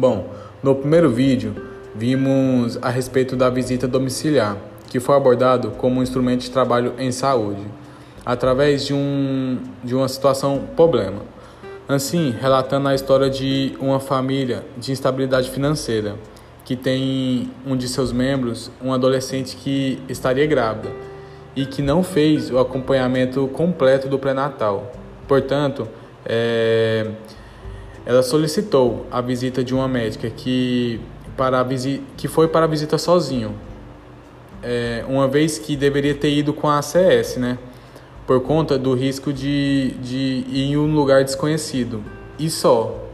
Bom, no primeiro vídeo vimos a respeito da visita domiciliar, que foi abordado como um instrumento de trabalho em saúde, através de, um, de uma situação problema. Assim, relatando a história de uma família de instabilidade financeira, que tem um de seus membros, um adolescente que estaria grávida e que não fez o acompanhamento completo do pré-natal. Portanto, é, ela solicitou a visita de uma médica que, para a que foi para a visita sozinho, é, uma vez que deveria ter ido com a ACS, né? Por conta do risco de, de ir em um lugar desconhecido. E só.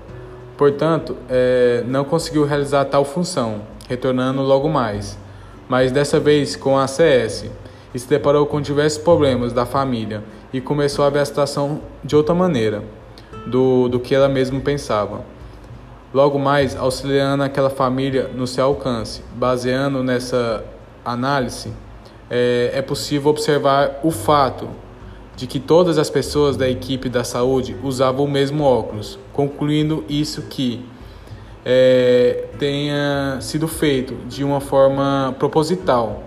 Portanto, é, não conseguiu realizar tal função, retornando logo mais. Mas dessa vez com a ACS, e se deparou com diversos problemas da família e começou a ver a situação de outra maneira do, do que ela mesma pensava. Logo mais, auxiliando aquela família no seu alcance, baseando nessa análise, é, é possível observar o fato de que todas as pessoas da equipe da saúde usavam o mesmo óculos, concluindo isso que é, tenha sido feito de uma forma proposital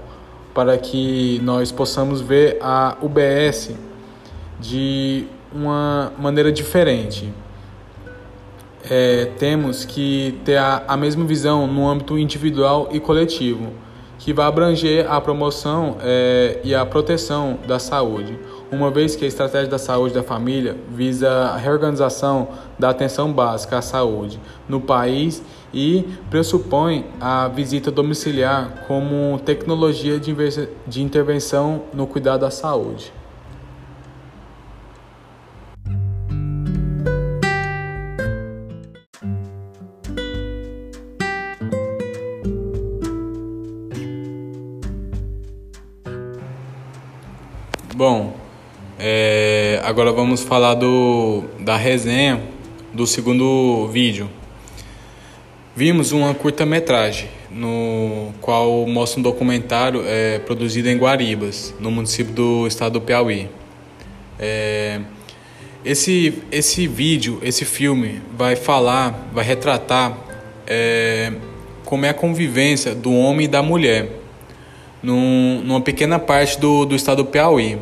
para que nós possamos ver a UBS de uma maneira diferente. É, temos que ter a, a mesma visão no âmbito individual e coletivo, que vai abranger a promoção é, e a proteção da saúde, uma vez que a estratégia da saúde da família visa a reorganização da atenção básica à saúde no país e pressupõe a visita domiciliar como tecnologia de, intervenção no cuidado da saúde. Bom, é, agora vamos falar do, da resenha do segundo vídeo. Vimos uma curta-metragem, no qual mostra um documentário é, produzido em Guaribas, no município do estado do Piauí. É, esse, esse vídeo, esse filme, vai falar, vai retratar é, como é a convivência do homem e da mulher num, numa pequena parte do, do estado do Piauí,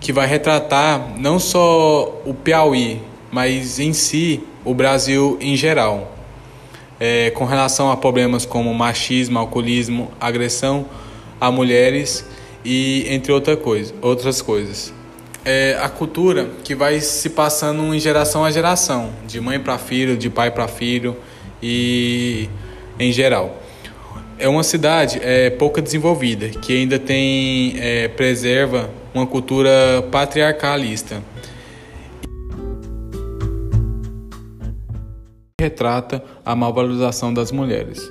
que vai retratar não só o Piauí, mas em si o Brasil em geral, é, com relação a problemas como machismo, alcoolismo, agressão a mulheres e entre outra coisa, outras coisas. É a cultura que vai se passando em geração a geração, de mãe para filho, de pai para filho e em geral é uma cidade é, pouco desenvolvida, que ainda tem, é, preserva uma cultura patriarcalista. Retrata a malvalorização das mulheres.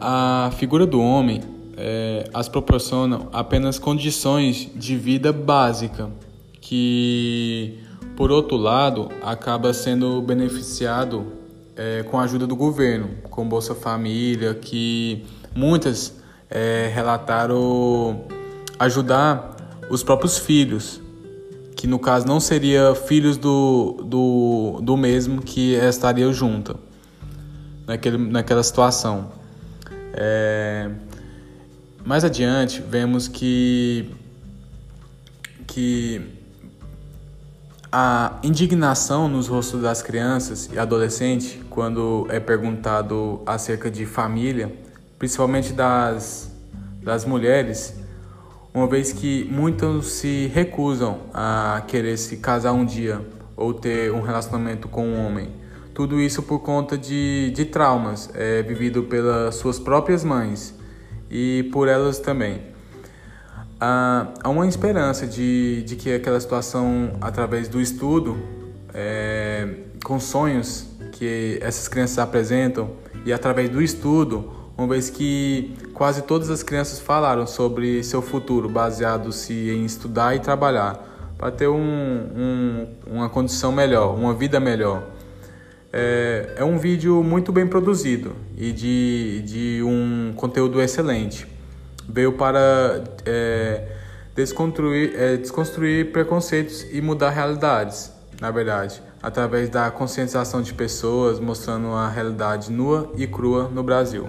A figura do homem é, as proporcionam apenas condições de vida básica, que, por outro lado, acaba sendo beneficiado é, com a ajuda do governo, com Bolsa Família, que muitas é, relataram ajudar os próprios filhos, que no caso não seria filhos do, do, do mesmo que estariam junto naquele, naquela situação. É, mais adiante, vemos que, que a indignação nos rostos das crianças e adolescentes quando é perguntado acerca de família, principalmente das, das mulheres, uma vez que muitos se recusam a querer se casar um dia ou ter um relacionamento com um homem. Tudo isso por conta de, de traumas é, vivido pelas suas próprias mães e por elas também há uma esperança de, de que aquela situação, através do estudo, é, com sonhos que essas crianças apresentam, e através do estudo, uma vez que quase todas as crianças falaram sobre seu futuro, baseado-se em estudar e trabalhar, para ter um, um, uma condição melhor, uma vida melhor. É, é um vídeo muito bem produzido e de, de um conteúdo excelente veio para é, desconstruir, é, desconstruir preconceitos e mudar realidades na verdade, através da conscientização de pessoas, mostrando a realidade nua e crua no Brasil.